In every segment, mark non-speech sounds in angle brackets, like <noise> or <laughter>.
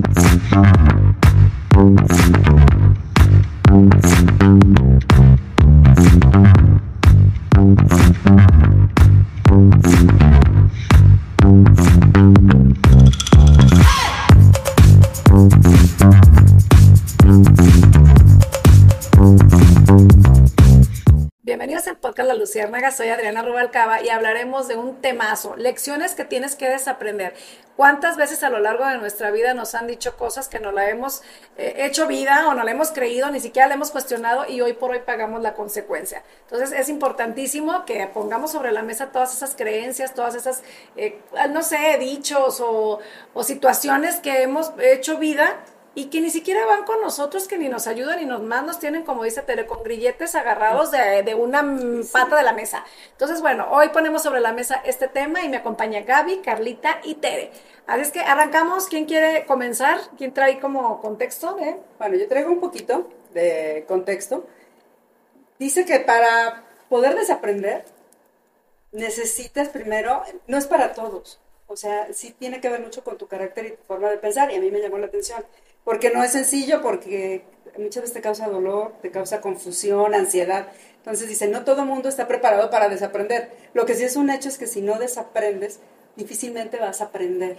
Thank you. Soy Adriana Rubalcaba y hablaremos de un temazo, lecciones que tienes que desaprender. ¿Cuántas veces a lo largo de nuestra vida nos han dicho cosas que no la hemos eh, hecho vida o no la hemos creído, ni siquiera la hemos cuestionado y hoy por hoy pagamos la consecuencia? Entonces es importantísimo que pongamos sobre la mesa todas esas creencias, todas esas, eh, no sé, dichos o, o situaciones que hemos hecho vida y que ni siquiera van con nosotros, que ni nos ayudan ni nos más nos tienen, como dice Tere, con grilletes agarrados de, una pata de la mesa. Entonces, bueno, hoy ponemos sobre la mesa este tema y me acompaña Gaby, Carlita y Tere. Así es que arrancamos. ¿Quién quiere comenzar? ¿Quién trae como contexto? Bueno, yo traigo un poquito de contexto. Dice que para poder desaprender, necesitas primero, no es para todos, o sea, sí tiene que ver mucho con tu carácter y tu forma de pensar, y a mí me llamó la atención porque no es sencillo, porque muchas veces te causa dolor, te causa confusión, ansiedad. Entonces dice, no todo el mundo está preparado para desaprender. Lo que sí es un hecho es que si no desaprendes, difícilmente vas a aprender.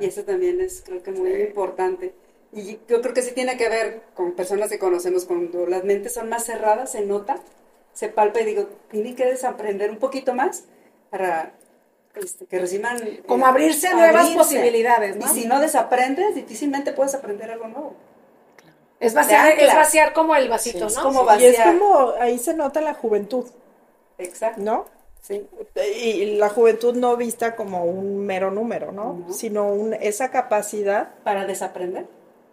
Y eso también es, creo que, muy importante. Y yo creo que sí tiene que ver con personas que conocemos, cuando las mentes son más cerradas, se nota, se palpa y digo, tienen que desaprender un poquito más para este, que reciban... Como eh, abrirse a nuevas posibilidades, ¿no? Y si no desaprendes, difícilmente puedes aprender algo nuevo. Es vaciar, es vaciar como el vasito, ¿no? Como vaciar. Y es como, ahí se nota la juventud. Exacto. ¿No? Sí. Y la juventud no vista como un mero número, ¿no? Sino un, esa capacidad. Para desaprender.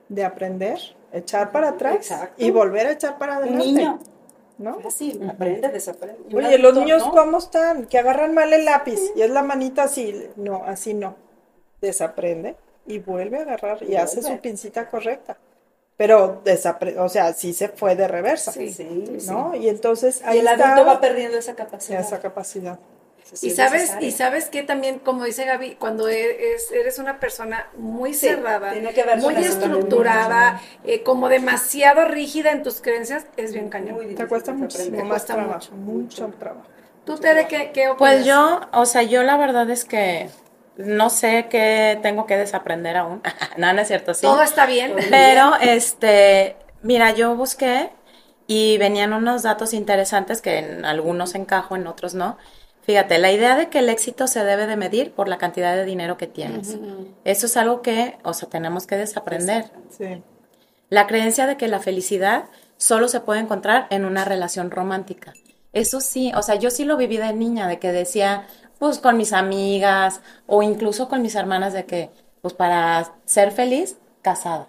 De aprender, echar para atrás y volver a echar para adelante. Un niño ¿no? Así, aprende, desaprende. Oye, los niños, ¿cómo están? Que agarran mal el lápiz y es la manita así. No, así no. Desaprende y vuelve a agarrar y, hace su pincita correcta. Pero desaprende, o sea, sí se fue de reversa. Sí, sí. ¿No? Y entonces ahí y el adulto va perdiendo esa capacidad. Esa capacidad y sabes, y sabes que también, como dice Gaby, cuando e-, eres, una persona muy cerrada, muy estructurada, eh, como demasiado rígida en tus creencias, es bien cañón. Te cuesta mucho, te cuesta mucho, mucho trabajo. ¿Tú, Tere, qué, qué opinas? Pues yo, o sea, yo la verdad es que no sé qué tengo que desaprender aún. <laughs> no, no es cierto, sí. Todo está bien. <laughs> Pero, este, mira, yo busqué y venían unos datos interesantes que en algunos encajo, en otros no. Fíjate, la idea de que el éxito se debe de medir por la cantidad de dinero que tienes. Eso es algo que, o sea, tenemos que desaprender. Sí. La creencia de que la felicidad solo se puede encontrar en una relación romántica. Eso sí, o sea, yo sí lo viví de niña, de que decía, pues con mis amigas o incluso con mis hermanas de que, pues para ser feliz, casada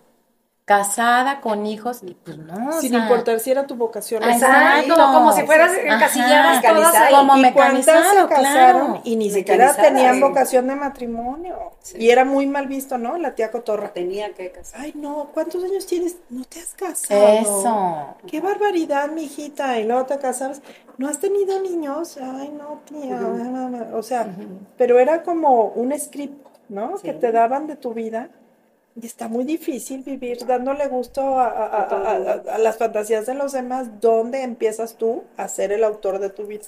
casada con hijos y pues no. Sin importar si era tu vocación. Exacto, como si fueras encasilladas todas. Como mecanizado, claro. Y ni siquiera tenían vocación de matrimonio. Y era muy mal visto, ¿no? La tía Cotorra. Tenía que casar. Ay, no, ¿cuántos años tienes? No te has casado. Eso. Qué barbaridad, mi hijita. Y luego te casabas. ¿No has tenido niños? Ay, no, tía. O sea, pero era como un script, ¿no? Que te daban de tu vida y está muy difícil vivir dándole gusto a, las fantasías de los demás. ¿Dónde empiezas tú a ser el autor de tu vida?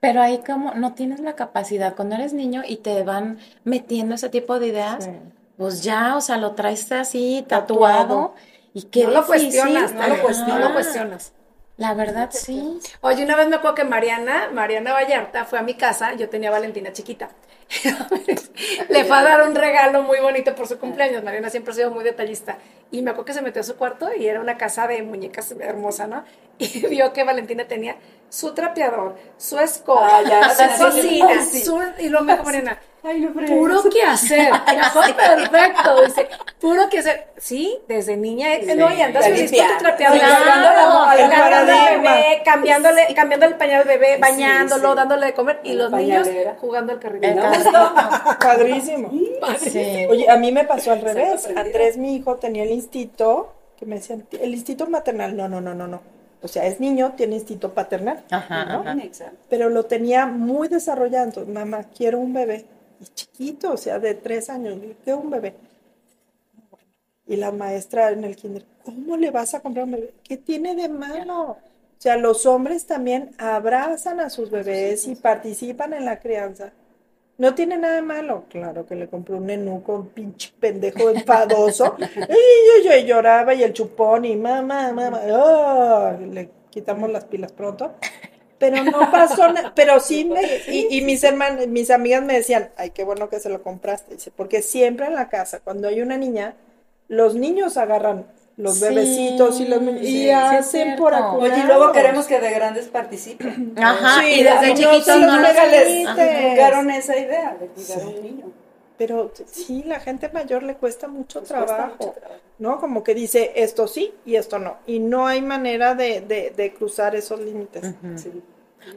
Pero ahí como no tienes la capacidad, cuando eres niño y te van metiendo ese tipo de ideas, pues ya, o sea, lo traes así tatuado, y no lo cuestionas, no lo cuestionas. La verdad, sí. Oye, una vez me acuerdo que Mariana, Mariana Vallarta, fue a mi casa, yo tenía a Valentina chiquita. <laughs> Le fue a dar un regalo muy bonito por su cumpleaños. Mariana siempre ha sido muy detallista. Y me acuerdo que se metió a su cuarto y era una casa de muñecas hermosa, ¿no? <laughs> Y vio que Valentina tenía su trapeador, su escoba, <laughs> ah, su cocina, su... Y luego me dijo Mariana, Ay, no, puro que hacer. <laughs> perfecto. Dice, puro que hacer. Sí, desde niña. Sí, no, y andas feliz con tu trapeador. Claro, bebé, cambiándole, cambiando el pañal al bebé, bañándolo, dándole de comer. Y los niños jugando al carrito. <laughs> Padrísimo. Oye, a mí me pasó al revés. Andrés, mi hijo, tenía el instinto, que me decían, el instinto maternal. No, no, no, no, no. O sea, es niño, tiene instinto paternal. Ajá, ¿no? Pero lo tenía muy desarrollado. Mamá, quiero un bebé y chiquito, o sea, de tres años, que un bebé. Y la maestra en el kinder, ¿cómo le vas a comprar un bebé? ¿Qué tiene de malo? O sea, los hombres también abrazan a sus bebés y participan en la crianza. No tiene nada de malo. Claro que le compré un nenuco, un pinche pendejo enfadoso. <laughs> y yo, lloraba y el chupón y mamá, mamá. ¡oh! le quitamos las pilas pronto. Pero no pasó nada. <laughs> Pero sí, me, y, y, mis hermanas, mis amigas me decían, ay, qué bueno que se lo compraste. Dice, porque siempre en la casa, cuando hay una niña, los niños agarran los bebecitos y los y hacen por Oye, y luego queremos que de grandes participen. Ajá, y desde chiquitos no, les les esa idea de cuidar a un niño. Pero sí, la gente mayor le cuesta mucho, trabajo, ¿no? Como que dice esto sí y esto no. Y no hay manera de, de, cruzar esos límites.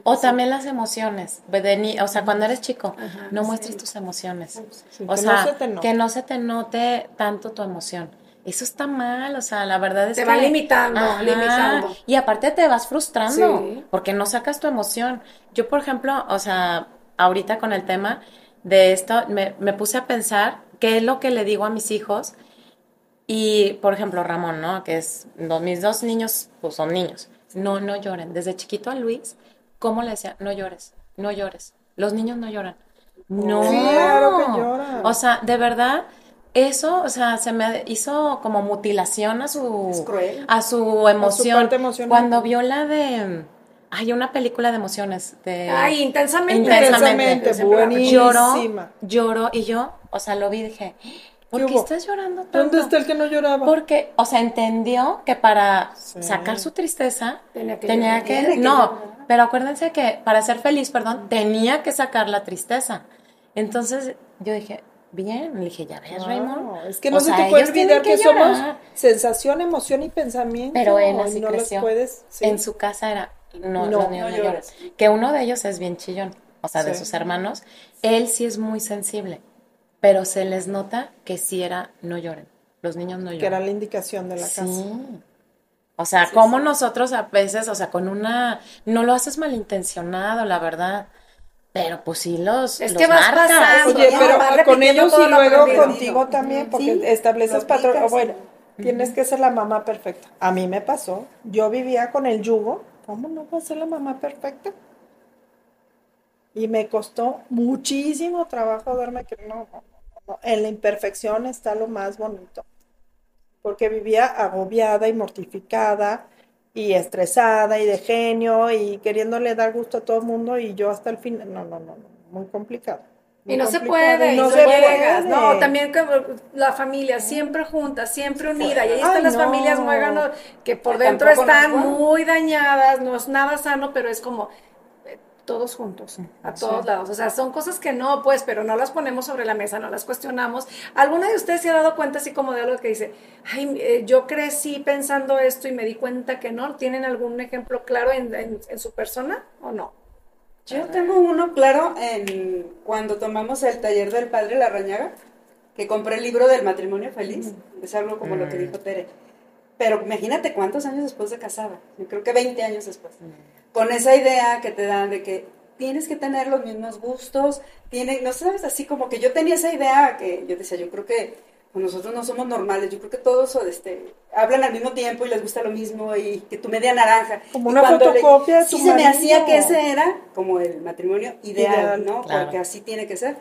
O también las emociones. o sea, cuando eres chico, no muestres tus emociones. o sea, que no se te note tanto tu emoción eso está mal, o sea, la verdad es que... Te va limitando, limitando. Y aparte te vas frustrando, porque no sacas tu emoción. Yo, por ejemplo, o sea, ahorita con el tema de esto, me, me puse a pensar qué es lo que le digo a mis hijos. Y, por ejemplo, Ramón, ¿no? Que es, mis dos niños, pues son niños. No, no lloren. Desde chiquito a Luis, ¿cómo le decía? No llores, no llores. Los niños no lloran. No. Claro que lloran. O sea, de verdad eso, o sea, se me hizo como mutilación a su, a su emoción. Cuando vio la de, hay una película de emociones. De, Ay, intensamente. Intensamente, Lloró, lloró y yo, o sea, lo vi y dije, ¿por qué, estás llorando tanto? ¿Dónde está el que no lloraba? Porque, o sea, entendió que para sacar su tristeza tenía que, no, pero acuérdense que para ser feliz, perdón, tenía que sacar la tristeza. Entonces yo dije, bien. Le dije, ya ves, Raymond. Es que no se te puede olvidar que, somos sensación, emoción y pensamiento. Pero en así no creció. Puedes, En su casa era, no, no, no, llores. Que uno de ellos es bien chillón, o sea, de sus hermanos. Él sí es muy sensible, pero se les nota que sí era, no lloren. Los niños no lloran. Que era la indicación de la casa. O sea, como nosotros a veces, o sea, con una, no lo haces malintencionado, la verdad. Pero pues sí los. Es que vas pasando. Oye, pero con ellos y luego contigo también, porque estableces patrón. Bueno, tienes que ser la mamá perfecta. A mí me pasó. Yo vivía con el yugo. ¿Cómo no voy a ser la mamá perfecta? Y me costó muchísimo trabajo darme que no, no, no, en la imperfección está lo más bonito. Porque vivía agobiada y mortificada y estresada y de genio y queriéndole dar gusto a todo el mundo y yo hasta el fin, no, no, no, muy complicado. Y no se puede, no, se puede. No, también la familia siempre junta, siempre unida. Y ahí están las familias muéganos que por dentro están muy dañadas, no es nada sano, pero es como, todos juntos, a todos lados. O sea, son cosas que no, pues, pero no las ponemos sobre la mesa, no las cuestionamos. ¿Alguna de ustedes se ha dado cuenta así como de algo que dice, ay, eh, yo crecí pensando esto y me di cuenta que no? ¿Tienen algún ejemplo claro en, su persona o no? Yo tengo uno claro en cuando tomamos el taller del padre Larrañaga, que compré el libro del matrimonio feliz, es algo como lo que dijo Tere. Pero imagínate cuántos años después de casada, yo creo que 20 años después. Con esa idea que te dan de que tienes que tener los mismos gustos, tiene, no sabes, así como que yo tenía esa idea que yo decía, yo creo que nosotros no somos normales, yo creo que todos este, hablan al mismo tiempo y les gusta lo mismo y que tu media naranja. Como una fotocopia Sí se me hacía que ese era como el matrimonio ideal, ¿no? Porque así tiene que ser.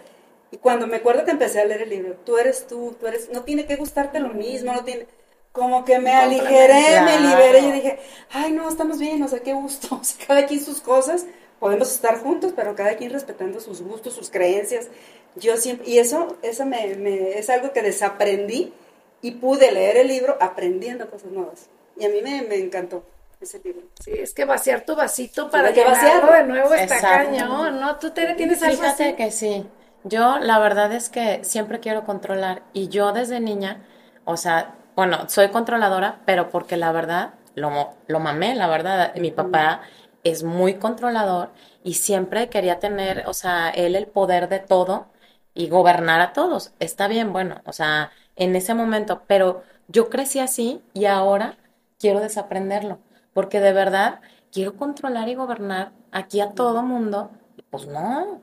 Y cuando me acuerdo que empecé a leer el libro, tú eres tú, tú eres, no tiene que gustarte lo mismo, no tiene como que me aligeré, me liberé y dije, ay, no, estamos bien, o sea, qué gusto, <laughs> o sea, cada quien sus cosas, podemos estar juntos, pero cada quien respetando sus gustos, sus creencias. Yo siempre, y eso, eso me, me, es algo que desaprendí y pude leer el libro aprendiendo cosas nuevas. Y a mí me, me encantó ese libro. Sí, es que vaciar tu vasito para que vaciarlo de nuevo está cañón, ¿no? Tú te, tienes algo Fíjate que sí. Yo la verdad es que siempre quiero controlar y yo desde niña, o sea, bueno, soy controladora, pero porque la verdad, lo, lo mamé, la verdad, mi papá es muy controlador y siempre quería tener, o sea, él el poder de todo y gobernar a todos. Está bien, bueno, o sea, en ese momento, pero yo crecí así y ahora quiero desaprenderlo, porque de verdad quiero controlar y gobernar aquí a todo mundo. Pues no,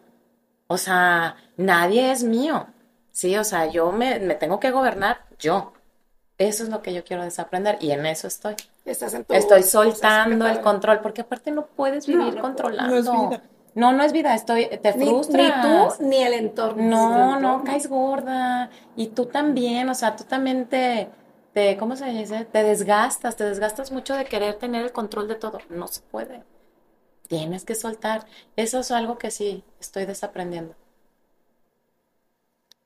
o sea, nadie es mío, sí, o sea, yo me, me tengo que gobernar yo. Eso es lo que yo quiero desaprender y en eso estoy. Estás en tu Estoy soltando el control, porque aparte no puedes No, vivir no controlando. No es vida. No, no es vida, estoy, te Ni, frustras. ni tú ni el entorno. No, no, caes gorda. Y tú también, o sea, tú también te, te, ¿cómo se dice? Te desgastas, te desgastas mucho de querer tener el control de todo. No se puede. Tienes que soltar. Eso es algo que sí estoy desaprendiendo.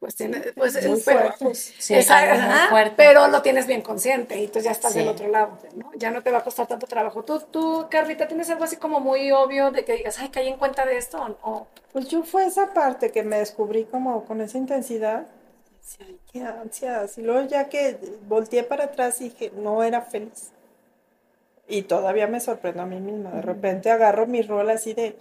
Pues, tiene, pues Muy pero- fuerte. Sí, muy fuerte. pero lo tienes bien consciente y tú ya estás Sí. del otro lado, ¿no? Ya no te va a costar tanto trabajo. Tú, tú, Carlita, ¿tienes algo así como muy obvio de que digas, ay, caí en cuenta de esto? O, Pues yo fue esa parte que me descubrí como con esa intensidad. Decía, ay, qué ansias. Y luego ya que volteé para atrás dije, no era feliz. Y todavía me sorprendo a mí misma. De repente agarro mi rol así de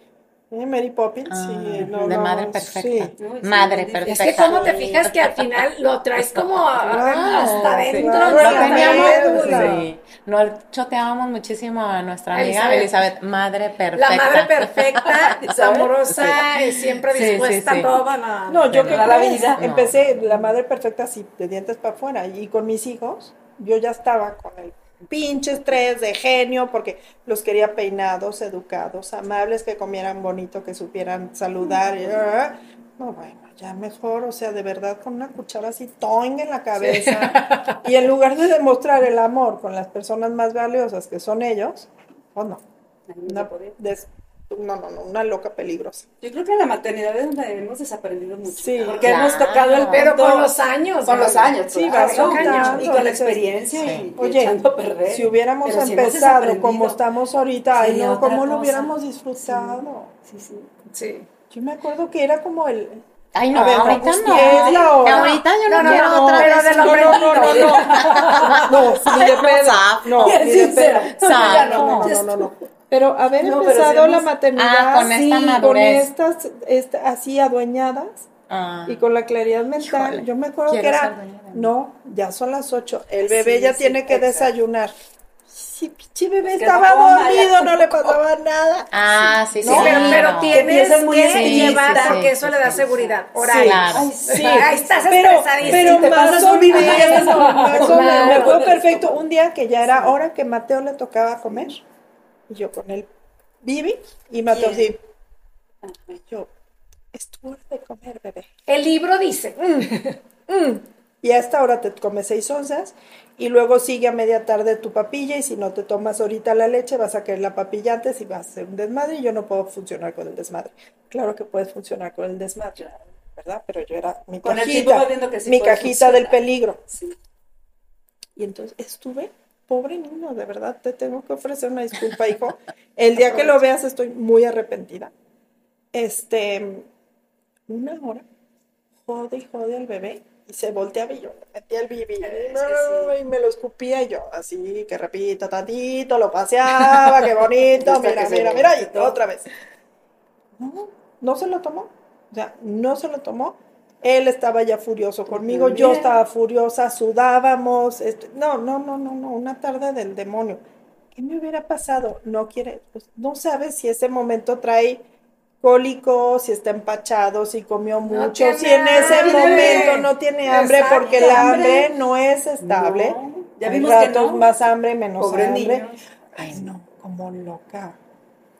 Mary Poppins Ah, y no, de no, madre sí. perfecta. Sí, madre es difícil. Es perfecta. que cómo te fijas que al final lo traes como a- Claro, hasta adentro. claro, ¿no? sí. No, choteábamos muchísimo a nuestra amiga Elizabeth. Elizabeth, madre perfecta. La madre perfecta, <laughs> amorosa, y siempre Sí, sí, dispuesta sí. a todo. No, No, yo que toda la crees? vida. No. empecé la madre perfecta así, de dientes para afuera. Y con mis hijos, yo ya estaba con el pinche estrés de genio, porque los quería peinados, educados, amables, que comieran bonito, que supieran saludar. y, ah, no, bueno, ya mejor, o sea, de verdad, con una cuchara así, toing en la cabeza. <laughs> Y en lugar de demostrar el amor con las personas más valiosas que son ellos, oh no, Ahí no una, des- no, no, no, una loca peligrosa. Yo creo que en la maternidad es donde hemos desaprendido mucho. Sí, porque claro. hemos tocado el Pero con los años. Con los años, Sí, vas ¿no? soltando, Y con la experiencia y, y Oye, echando a perder. si hubiéramos Pero si empezado desaprendido. como estamos ahorita, ay Sería no, ¿cómo lo cosa. hubiéramos disfrutado? Sí, sí. Sí. Yo me acuerdo que era como el... Ay, no, ver, ahorita no. Ahorita yo no, No, no, quiero no, otra pero vez. de lo <laughs> No, no, no, no, no. <laughs> No, ni de <laughs> pedo. Ni de. No, no, no, no, no. Pero haber No, pero empezado la hemos- maternidad Ah, con esta sí, madurez. con estas, esta- así adueñadas Ah. y con la claridad mental. Híjole, yo me acuerdo que era, no, ya son las ocho, el bebé Sí, ya sí, tiene que exacto. desayunar. Sí, pinche bebé Es que estaba no dormido, no le pasaba nada. Ah, sí, sí. No, pero, pero no. tienes muy que llevar Sí, porque sí, eso sí, le da sí, seguridad. sí. Horario. Claro. Ay, Sí, Ahí estás pero, pero te más o menos, estás <laughs> más o Claro. menos. Fue perfecto. Un día que ya era hora que Mateo le tocaba comer, y yo con él, Vivi, y Mateo Bien. sí. Y yo, es tu hora de comer, bebé. El libro dice, Mm. Y a esta hora te comes seis onzas, y luego sigue a media tarde tu papilla, y si no te tomas ahorita la leche, vas a querer la papilla antes y vas a hacer un desmadre, y yo no puedo funcionar con el desmadre. Claro que puedes funcionar con el desmadre, ¿verdad? Pero yo era mi Con el cajita, viendo que sí mi cajita del peligro. Sí. Y entonces estuve, pobre niño, de verdad, te tengo que ofrecer una disculpa, hijo. El día que lo veas estoy muy arrepentida. Este, una hora, jode y jode al bebé, y se volteaba y yo le metía el bibi, sí. y me lo escupía y yo, así, que repita tantito, lo paseaba, qué bonito, mira, se mira, mira, y otra vez. No, no se lo tomó, o sea, no se lo tomó. Él estaba ya furioso conmigo, yo estaba furiosa, sudábamos. no, no, no, no, no, una tarde del demonio. ¿Qué me hubiera pasado? No quiere, pues, no sabes si ese momento trae cólico, si está empachado, si comió mucho, si en ese hambre. momento no tiene hambre, Exacto, porque el hambre hambre. no es estable. No, ya Hay vimos que no. más hambre, menos Pobre hambre. Ay, no, como loca,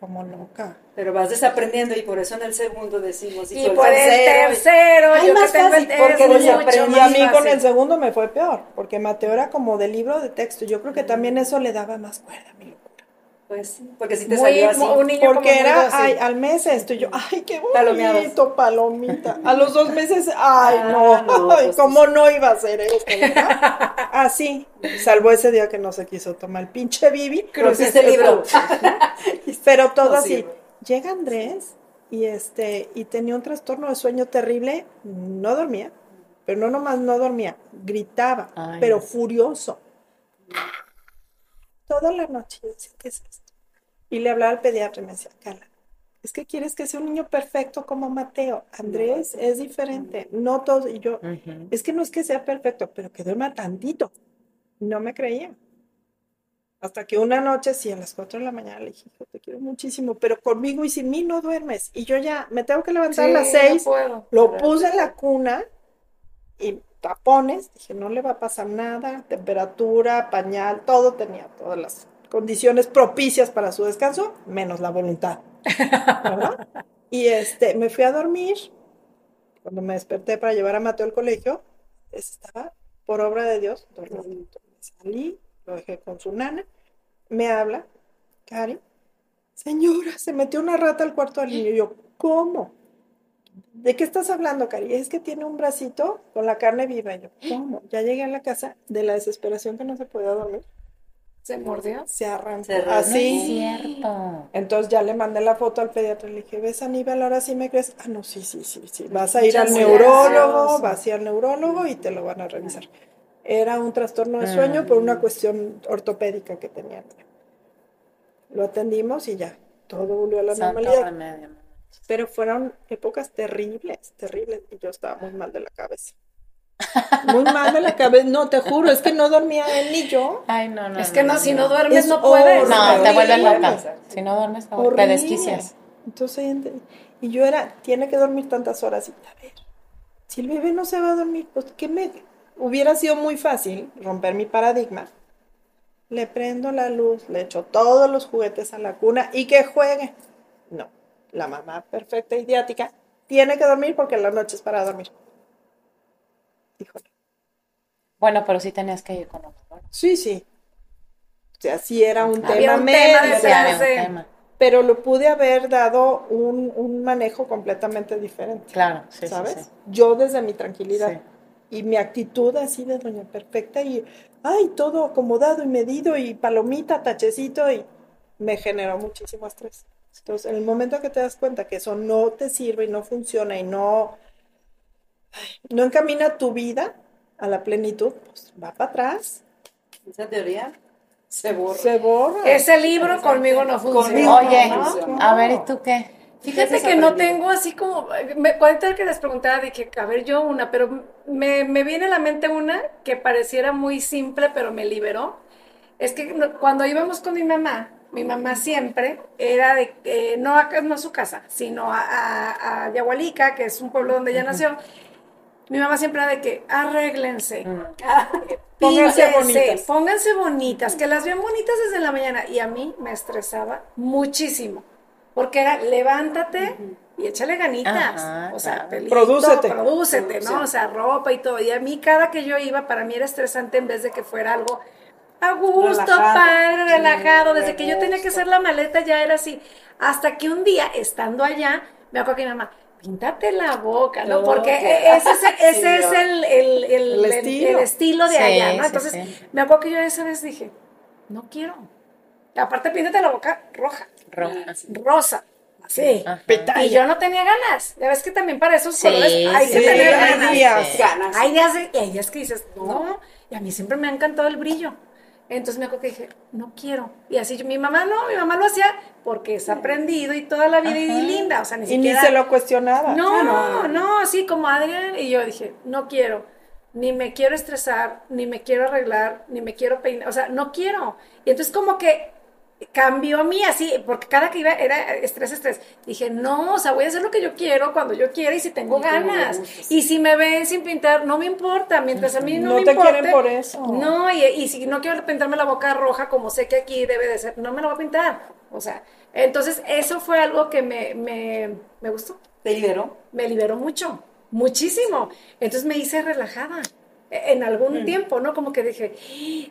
como loca. Pero vas desaprendiendo y por eso en el segundo decimos. y por el tercero, Ay, yo que más tengo el fácil, porque es mucho desaprendí. Y a mí con el segundo me fue peor, porque Mateo era como de libro de texto. Yo creo que también eso le daba más cuerda a mi locura. Pues sí, porque si te Muy- salió así. un niño como Porque era, ay, al mes esto, y yo, ay, qué bonito, palomita. A los dos <laughs> meses, ay, Ah, no, no, <laughs> ay, pues, cómo no iba a ser esto, ¿verdad? <laughs> Así, salvo ese día que no se quiso tomar el pinche Bibi. Cruzaste el libro. Pero todo No así. sirve. Llega Andrés y este y tenía un trastorno de sueño terrible, no dormía, pero no nomás no dormía, gritaba, Ay, pero no. furioso. Toda la noche yo decía, ¿qué es esto? Y le hablaba al pediatra y me decía, Carla, es que quieres que sea un niño perfecto como Mateo. Andrés es diferente, no todo. Y yo, es que no es que sea perfecto, pero que duerma tantito. No me creía. Hasta que una noche, sí, a las 4 de la mañana le dije, hijo, te quiero muchísimo, pero conmigo y sin mí no duermes. Y yo ya me tengo que levantar a las Sí, no 6, puedo. lo puse en la cuna y tapones, dije, no le va a pasar nada, temperatura, pañal, todo tenía, todas las condiciones propicias para su descanso, menos la voluntad. ¿verdad? Y este, me fui a dormir. Cuando me desperté para llevar a Mateo al colegio, estaba, por obra de Dios, dormido. Salí, lo dejé con su nana, me habla, Cari, señora, se metió una rata al cuarto del niño. Y yo, ¿cómo? ¿De qué estás hablando, Cari? Es que tiene un bracito con la carne viva. Y yo, ¿cómo? Ya llegué a la casa de la desesperación que no se podía dormir. ¿Se mordió? Se arrancó. Se arrancó. No es Así. cierto. Entonces ya le mandé la foto al pediatra y le dije, ¿ves Aníbal? Ahora sí me crees. Ah, no, sí, sí, sí, sí. Vas a ir al neurólogo, vas a ir al neurólogo y te lo van a revisar. Era un trastorno de sueño por una cuestión ortopédica que tenía. Lo atendimos y ya, todo volvió a la Santo normalidad. remedio. Pero fueron épocas terribles, terribles. Y yo estaba muy mal de la cabeza. <laughs> Muy mal de la cabeza. No, te juro, es que no dormía él ni yo. Ay, no, no. Es que no, si no duermes Es no puedes. horrible. No, te vuelves loca. Si no duermes, te, te desquicias. Entonces, ent- y yo era, tiene que dormir tantas horas. Y a ver, si el bebé no se va a dormir, pues que me hubiera sido muy fácil romper mi paradigma. Le prendo la luz, le echo todos los juguetes a la cuna y que juegue. La mamá perfecta, idiática, tiene que dormir porque la noche es para dormir. Híjole. Bueno, pero sí tenías que ir con otro. Sí, sí. O sea, sí era un Había tema un tema médico, de- Sí, había un de- tema. pero lo pude haber dado un, un manejo completamente diferente. Claro, sí, sí, ¿sabes? sí. Yo desde mi tranquilidad Sí. y mi actitud así de doña perfecta y, ay, todo acomodado y medido y palomita, tachecito y me generó muchísimo estrés. Entonces, en el momento que te das cuenta que eso no te sirve y no funciona y no, no encamina tu vida a la plenitud, pues va para atrás, Esa teoría se borra. se borra. Ese libro conmigo no funciona. Oye, no a ver, ¿y tú qué? Fíjate que no tengo así como, me, ahorita que les preguntaba, dije, a ver, yo una, pero me, me viene a la mente una que pareciera muy simple, pero me liberó. Es que cuando íbamos con mi mamá, mi mamá siempre era de, eh, no, a, no a su casa, sino a, a, a Yahualica, que es un pueblo donde ella nació. Mi mamá siempre era de que arréglense, <laughs> Pónganse píntense, bonitas. pónganse bonitas, que las vean bonitas desde la mañana. Y a mí me estresaba muchísimo, porque era levántate y échale ganitas. Ajá, o sea, claro. pelito, Prodúcete. prodúcete, ¿no? O sea, ropa y todo. Y a mí cada que yo iba, para mí era estresante en vez de que fuera algo a gusto, Relajado. padre, Sí, relajado. Desde de que yo tenía que hacer la maleta ya era así. Hasta que un día, estando allá, me acuerdo que mi mamá, píntate la boca, ¿no? No, Porque que- ese, es- <laughs> ese Sí, es el, el, el- estilo. el estilo de Sí, allá, ¿no? sí, Entonces, sí. me acuerdo que yo esa vez dije, no quiero. Aparte, píntate la boca roja, Roja. rosa. Ajá. Y yo no tenía ganas. Ya ves que también para esos Sí, colores hay que sí, tener hay ganas. días. sí. Ganas. Hay días, de- y hay días que dices, no. Y a mí siempre me ha encantado el brillo. Entonces me acuerdo que dije, no quiero. Y así yo- mi mamá no, mi mamá lo hacía porque es aprendido y toda la vida y linda. O sea, ni y ni se lo cuestionaba. No, no. no, así como Adrián. Y yo dije, no quiero. Ni me quiero estresar, ni me quiero arreglar, ni me quiero peinar. O sea, no quiero. Y entonces como que cambió a mí así, porque cada que iba era estrés, estrés. Dije, no, o sea, voy a hacer lo que yo quiero cuando yo quiera y si tengo Y ganas. Y si me ven sin pintar, no me importa. Mientras a mí no, No me te importe, quieren por eso. No, y, y si no quiero pintarme la boca roja, como sé que aquí debe de ser, no me la voy a pintar. O sea, entonces eso fue algo que me, me, me gustó ¿Te liberó? me liberó mucho, muchísimo. Entonces me hice relajada en algún tiempo, ¿no? Como que dije,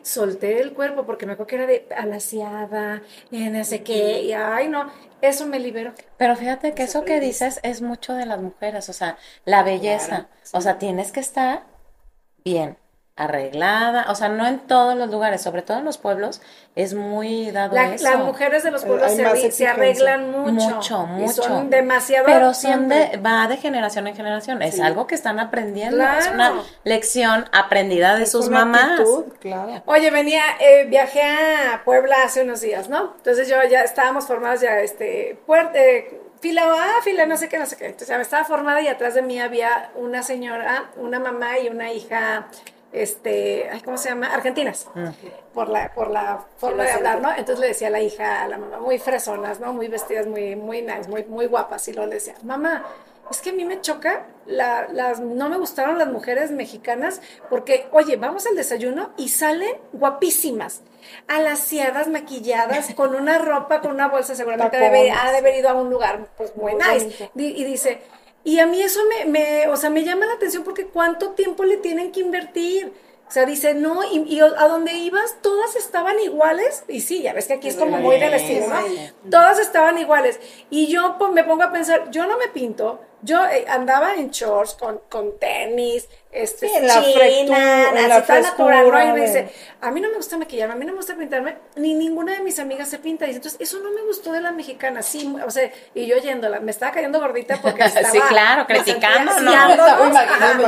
solté el cuerpo porque me acuerdo que era de alaciada, y no sé qué, y ay, no, eso me liberó. Pero fíjate que eso que dices es mucho de las mujeres, o sea, la belleza. Claro, O sea, tienes que estar bien, arreglada, o sea, no en todos los lugares, sobre todo en los pueblos, es muy dado La- eso. las mujeres de los pueblos se, arreglan mucho. Mucho, y mucho. son demasiado. Pero son de, siempre. va de generación en generación, es Sí. algo que están aprendiendo, es una lección aprendida de Es sus una mamás. actitud, claro. Oye, venía, eh, viajé a Puebla hace unos días, ¿no? Entonces yo ya estábamos formados ya, este, puer- eh, fila A, fila no sé qué, no sé qué. Entonces ya me estaba formada y atrás de mí había una señora, una mamá y una hija, este, ay, ¿cómo se llama? Argentinas. Por la, por la forma de hablar. ¿no? Entonces le decía a la hija, a la mamá, muy fresonas, ¿no? Muy vestidas, muy, muy nice, muy, muy guapas. Y luego le decía, mamá, es que a mí me choca, la, las, no me gustaron las mujeres mexicanas porque, oye, vamos al desayuno y salen guapísimas, alaciadas, maquilladas, con una ropa, con una bolsa, seguramente debe, ha de haber ido a un lugar pues muy nice. Y dice, y a mí eso me, me, o sea, me llama la atención porque cuánto tiempo le tienen que invertir. O sea, dice, no, y, y, a donde ibas, todas estaban iguales. Y sí, ya ves que aquí es como muy del estilo, ¿no? Todas estaban iguales. Y yo pues, me pongo a pensar, yo no me pinto, yo eh, andaba en shorts, con, con tenis, este, Sí, en la frescura, en la frescura Y me dice, a mí no me gusta maquillarme, a mí no me gusta pintarme, ni ninguna de mis amigas se pinta. Dice, entonces, eso no me gustó de la mexicana, sí, o sea, y yo yéndola, me estaba cayendo gordita porque <laughs> estaba... Sí, claro, criticando, ¿no? ajá.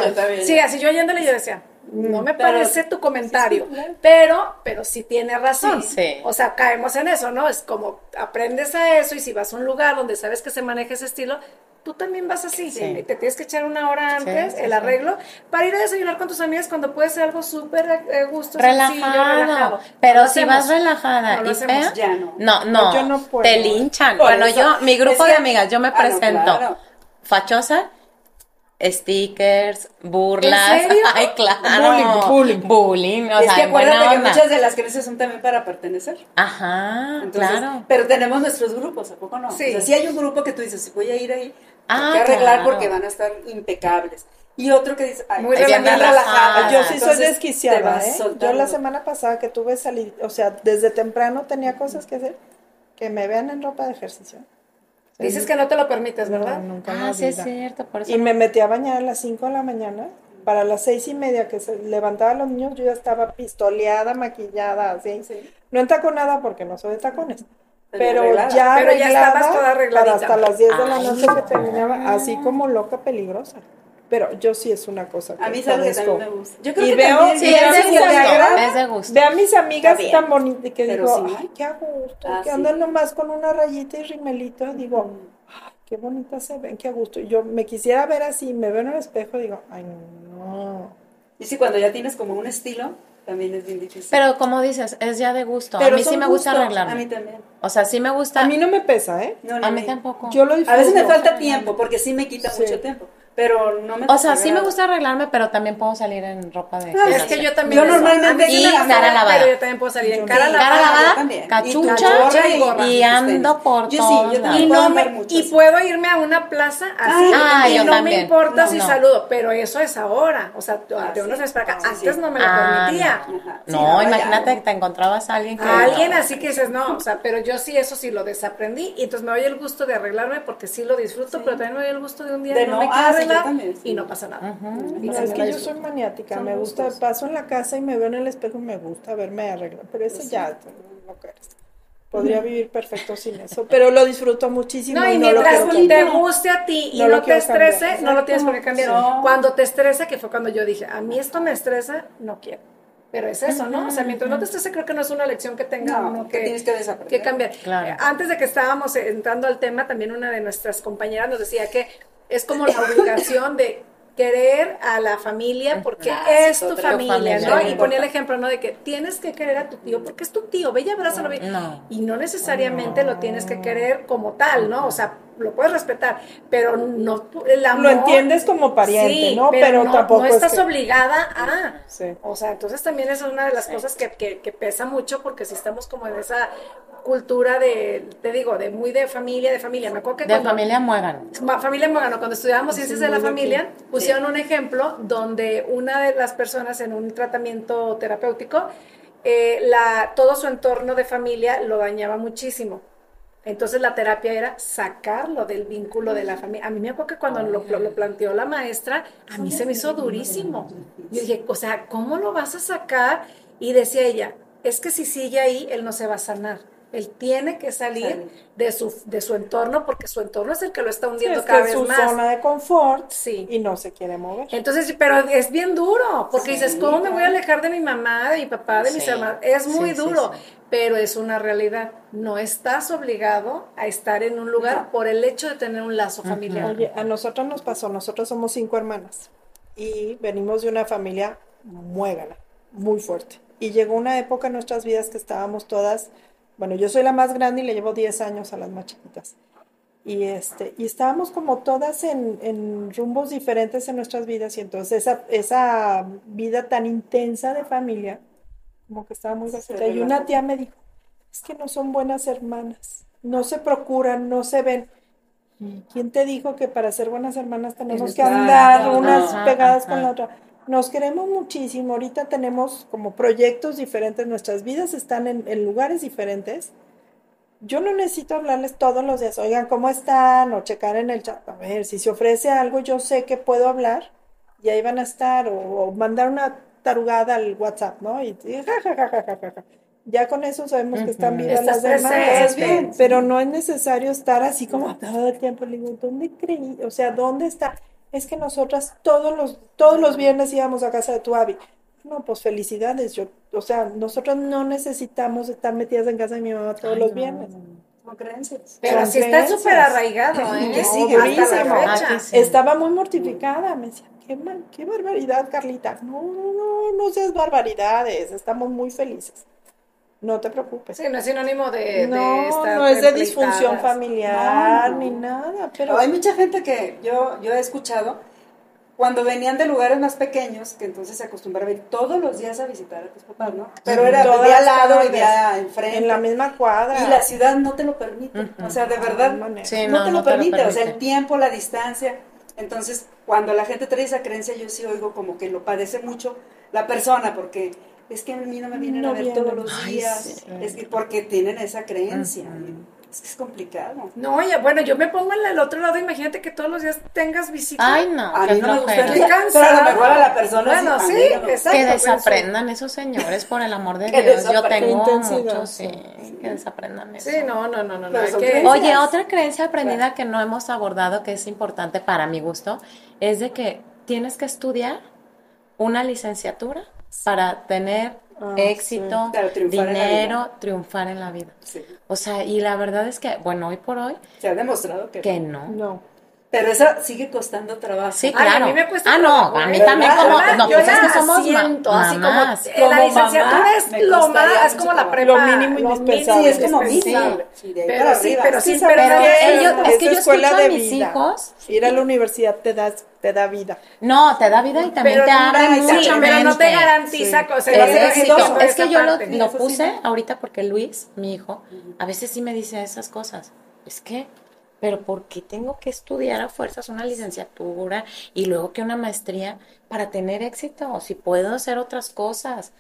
Sí, así yo yéndole yo decía, no me Pero- parece tu comentario, sí, sí, claro. pero, pero sí tiene razón. Sí. O sea, caemos en eso, ¿no? Es como aprendes a eso y si vas a un lugar donde sabes que se maneja ese estilo, tú también vas así. Sí. Te tienes que echar una hora antes sí, el sí. arreglo para ir a desayunar con tus amigas cuando puede ser algo súper eh, gusto, sencillo, relajado. Pero No si hacemos. vas relajada No y fea, Ya no. no, no, Yo no puedo. te linchan. Por Bueno, eso, yo, mi grupo es de que- amigas, yo me Ah, presento claro. fachosa, stickers, burlas. ¿En serio? <laughs> Ay, claro. Bullying, bullying. Bullying, o es sea, que acuérdate que muchas de las creencias son también para pertenecer. Ajá, Entonces, claro. Pero tenemos nuestros grupos, ¿a poco no? Sí. O sea, si hay un grupo que tú dices, voy a ir ahí, Ah, hay que arreglar claro. porque van a estar impecables. Y otro que dice, ay, Muy relajada. relajada. Yo sí soy Entonces, te desquiciada, ¿eh? Yo la semana pasada que tuve salir, o sea, desde temprano tenía cosas que hacer, que me vean en ropa de ejercicio. Dices que no te lo permites, ¿verdad? No, nunca en Ah, sí es cierto, por eso. Y me metí a bañar a las 5 de la mañana. Para las seis y media que se levantaba a los niños, yo ya estaba pistoleada, maquillada, así. No entaconada porque no soy de tacones. Pero Pero arreglada. ya Pero ya estabas toda arregladita. para hasta las 10 de la noche que terminaba, así como loca peligrosa. Pero yo sí es una cosa que A mí sabes que también me gusta. Yo creo Y que veo- también, Sí, y es de gusto, es de gusto. Ve a mis amigas bien. tan bonitas que Pero digo, sí. ay, qué a gusto, Ah, que sí. andan nomás con una rayita y rimelito, digo, ay, qué bonitas se ven, qué a gusto. Y yo me quisiera ver así, me veo en el espejo y digo, ay, no. Y sí, cuando ya tienes como un estilo, también es bien difícil. Pero como dices, es ya de gusto. Pero a mí sí me gusta arreglarme. A mí también. O sea, sí me gusta. A mí no me pesa, ¿eh? No, no, a mí no. tampoco. Yo lo A veces me disfruto. falta tiempo, porque sí me quita Sí. mucho tiempo. Pero no me O sea, sí me gusta arreglarme, pero también puedo salir en ropa de Es que yo también. Yo normalmente Y cara lavada. Pero yo también puedo salir en cara. Cara lavada, también. cachucha Y gorra y ando por Yo sí, también Y, puedo no me, mucho, y puedo irme a una plaza así Ah, y yo no también. me importa No, si no. saludo, pero eso es ahora, o sea, de Ah, unos meses para acá, Ah, antes sí. no me lo Ah, permitía. Sí, No, ya imagínate que te encontrabas a alguien que. A alguien así que dices, no, o sea, pero yo sí eso sí lo desaprendí y entonces me doy el gusto de arreglarme porque sí lo disfruto, pero también me doy el gusto de un día De no, no, me sí. y no pasa nada. Y No, también es que yo soy maniática, me gusta, gustos. paso en la casa y me veo en el espejo y me gusta verme arreglar, pero eso ya, no crees. Podría vivir perfecto sin eso, pero lo disfruto muchísimo. No, y no lo mientras quiero te cambiar. guste a ti y No no, lo te cambiar. estrese, no lo tienes por qué cambiar. No. Cuando te estresa, que fue cuando yo dije, a mí esto me estresa, no quiero. Pero es eso, ¿no? O sea, mientras no te estrese, creo que no es una lección que tenga No, uno que que, tienes que desaprender. que cambiar. Claro. Eh, Antes de que estábamos entrando al tema, también una de nuestras compañeras nos decía que es como la obligación de querer a la familia porque Ah, sí, es tu familia, familia, ¿no? Y ponía el ejemplo, ¿no? De que tienes que querer a tu tío porque es tu tío, ve y abrázalo. ve. No. Y no necesariamente lo tienes que querer como tal, ¿no? O sea, lo puedes respetar, pero no el amor. Lo entiendes como pariente, Sí, ¿no? Pero, no, tampoco no es estás que- obligada a. Sí. O sea, entonces también es una de las cosas que, que, que pesa mucho porque si estamos como en esa cultura de, te digo, de muy de familia, de familia. Me acuerdo que De familia muegan. Ma- Familia Mogano, cuando estudiábamos ciencias de la familia, pusieron un ejemplo donde una de las personas en un tratamiento terapéutico, eh, la, todo su entorno de familia lo dañaba muchísimo. Entonces la terapia era sacarlo del vínculo de la familia. A mí me acuerdo que cuando lo, lo- lo planteó la maestra, a mí se me hizo durísimo. Yo dije, o sea, ¿cómo lo vas a sacar? Y decía ella, es que si sigue ahí, él no se va a sanar. Él tiene que salir Salir. de su, de su entorno porque su entorno es el que lo está Sí, hundiendo es cada que vez es su más. zona de confort Sí. y no se quiere mover. Entonces, pero es bien duro, porque dices, ¿cómo me voy a alejar de mi mamá, de mi papá, de mis hermanos? Es muy duro, pero es una realidad. No estás obligado a estar en un lugar por el hecho de tener un lazo familiar. Oye, a nosotros nos pasó, nosotros somos cinco hermanas y venimos de una familia muy fuerte. Y llegó una época en nuestras vidas que estábamos todas, bueno, yo soy la más grande y le llevo 10 años a las más chiquitas. Y, este, y estábamos como todas en, en rumbos diferentes en nuestras vidas y entonces esa, esa vida tan intensa de familia, como que estaba muy vacía. Y una tía me dijo, es que no son buenas hermanas, no se procuran, no se ven. ¿Y quién te dijo que para ser buenas hermanas tenemos que andar unas pegadas con la otra? Nos queremos muchísimo, ahorita tenemos como proyectos diferentes, nuestras vidas están en, en lugares diferentes. Yo no necesito hablarles todos los días, oigan, ¿cómo están? O checar en el chat. A ver, si se ofrece algo, yo sé que puedo hablar y ahí van a estar, o, o mandar una tarugada al WhatsApp, ¿no? Y, y ja, ja, ja, ja, ja, ja, ja. Ya con eso sabemos que están vivas Estás las demás. bien. Pero no es necesario estar así como todo el tiempo. Le digo, ¿dónde creí? O sea, ¿dónde está? Es que nosotras todos los, todos los viernes íbamos a casa de tu Abby. No, pues felicidades. Yo, o sea, nosotros no necesitamos estar metidas en casa de mi mamá todos los viernes. Son creencias. Pero Son sí está súper arraigado, ¿eh? Que sigue Hasta sí. Estaba muy mortificada. Me decía, qué, mal- qué barbaridad, Carlita. No, no, no, no seas barbaridades. Estamos muy felices. No te preocupes. Sí, no es sinónimo de, de No, estar no es de disfunción familiar No, no. ni nada, pero hay mucha gente que yo, yo he escuchado cuando venían de lugares más pequeños, que entonces se acostumbraba a ir todos los días a visitar a tus papás, ¿no? Pero era vivía al lado, tardes, vivía enfrente. en la misma cuadra. Y la ciudad no te lo permite. O sea, de verdad, No hay manera. Sí, no, no, te no lo te lo permite. O sea, el tiempo, la distancia. Entonces, cuando la gente trae esa creencia, yo sí oigo como que lo padece mucho la persona, porque es que a mí no me vienen No a ver vienen. todos los Ay, días. sí. Es que porque tienen esa creencia. Es que es complicado. No, oye, bueno, yo me pongo en el otro lado, imagínate que todos los días tengas visita. Ay, no, A mí no me flojera. gusta. Qué Pero a lo mejor a la persona Bueno, sí, no exacto. Que por eso. desaprendan esos señores, por el amor de <laughs> Dios. Yo tengo muchos, sí. sí, que desaprendan eso. Sí, no, no, no, no. que-. Oye, otra creencia aprendida que no hemos abordado, que es importante para mi gusto, es de que tienes que estudiar una licenciatura para tener Ah, éxito, sí. Claro, triunfar dinero, triunfar en la vida. Sí. O sea, y la verdad es que, bueno, hoy por hoy, Se ha demostrado que, que no. No. Pero eso sigue costando trabajo. Sí, Ay, claro. a mí me cuesta ah, trabajo, no, a mí ¿eh? también ¿Verdad? como, no, yo pues es la que somos ma- siento, así como mamás. Como la licenciatura es lo más, es como la prepa. Lo mínimo indispensable. Sí, es como mínimo. Sí, de ahí Pero para sí, arriba. pero Sí, sabes perder que ellos- es que yo escuela escucho de a mis vida. hijos. Ir a la universidad te da, te da vida. No, te da vida y también Pero te abre sí, mucha pero no te garantiza Sí. cosas. Es que yo lo, parte. lo Eso sí, puse ahorita porque Luis, mi hijo, a veces sí me dice esas cosas. Es que, pero ¿por qué tengo que estudiar a fuerzas una licenciatura y luego que una maestría para tener éxito? Si puedo hacer otras cosas.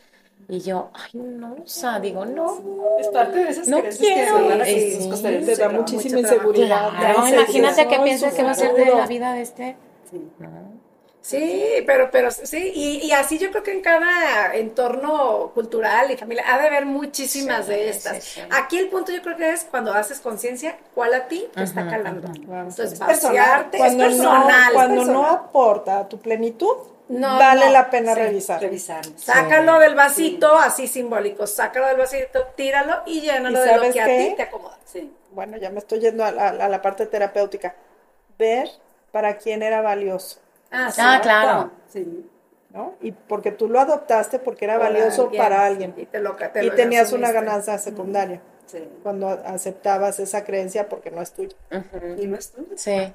Y yo, ay, no, o sea, digo, no. Es parte de esas No creencias que quiero. son las que sí. nos costaría Te mucho da muchísima mucho inseguridad. Claro, imagínate inseguridad. pienses que va a ser de la vida de este. Sí. No. Sí, pero, pero sí, y, y así yo creo que en cada entorno cultural y familiar ha de haber muchísimas Sí, de estas. sí, sí. Aquí el punto yo creo que es cuando haces conciencia, cuál a ti te está calando. Claro. Entonces, Es personal. vaciarte, Cuando, es no, personal. cuando no personal. aporta a tu plenitud, No, vale no, la pena revisar. Revisarnos. Sácalo del vasito, así simbólico, sácalo del vasito, tíralo y llénalo ¿Y de lo que a ti te acomoda. Sí. Bueno, ya me estoy yendo a, la- a la parte terapéutica. Ver para quién era valioso, Ah, sí. Ah, claro. Sí. ¿no? Y porque tú lo adoptaste porque era Por valioso alguien, para sí, alguien. Y, te lo, te Y lo tenías una ganancia secundaria Sí. cuando aceptabas esa creencia porque no es tuya. Y no es tuyo. Sí.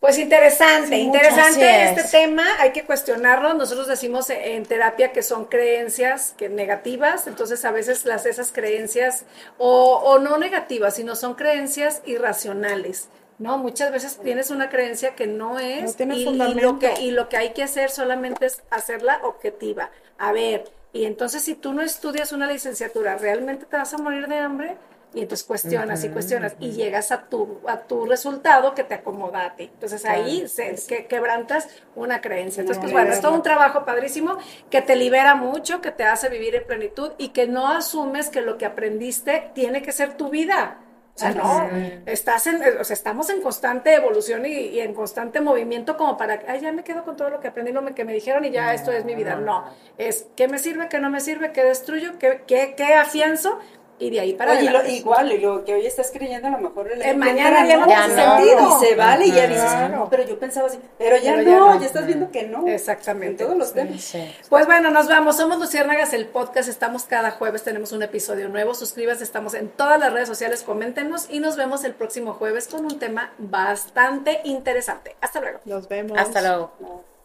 Pues interesante, Sí, interesante este es. tema, hay que cuestionarlo. Nosotros decimos en terapia que son creencias que negativas, entonces a veces las esas creencias o, o no negativas, sino son creencias irracionales. No, muchas veces tienes una creencia que no es No y, lo que y lo que hay que hacer solamente es hacerla objetiva. A ver, y entonces si tú no estudias una licenciatura, ¿realmente te vas a morir de hambre? Y entonces cuestionas y cuestionas y llegas a tu, a tu resultado que te acomoda a ti. Entonces ahí se, que, quebrantas una creencia. Entonces, pues bueno, es todo un trabajo padrísimo que te libera mucho, que te hace vivir en plenitud y que no asumes que lo que aprendiste tiene que ser tu vida. O sea, no, estás en, o sea, estamos en constante evolución y, y en constante movimiento como para, ay, ya me quedo con todo lo que aprendí, lo que me dijeron y ya esto es mi vida. No, es qué me sirve, qué no me sirve, qué destruyo, qué, qué, qué afianzo y de ahí para Oye, lo- igual, y lo que hoy estás creyendo, a lo mejor el Eh, mañana ya no Ya tiene no. sentido. Y se vale, y ya dices, Claro. no, pero yo pensaba así, pero ya, Pero no, ya estás viendo que no. Exactamente. En todos los temas. Sí. Pues bueno, nos vamos. Somos Luciérnagas, el podcast. Estamos cada jueves, tenemos un episodio nuevo. Suscríbase, estamos en todas las redes sociales. Coméntenos y nos vemos el próximo jueves con un tema bastante interesante. Hasta luego. Nos vemos. Hasta luego.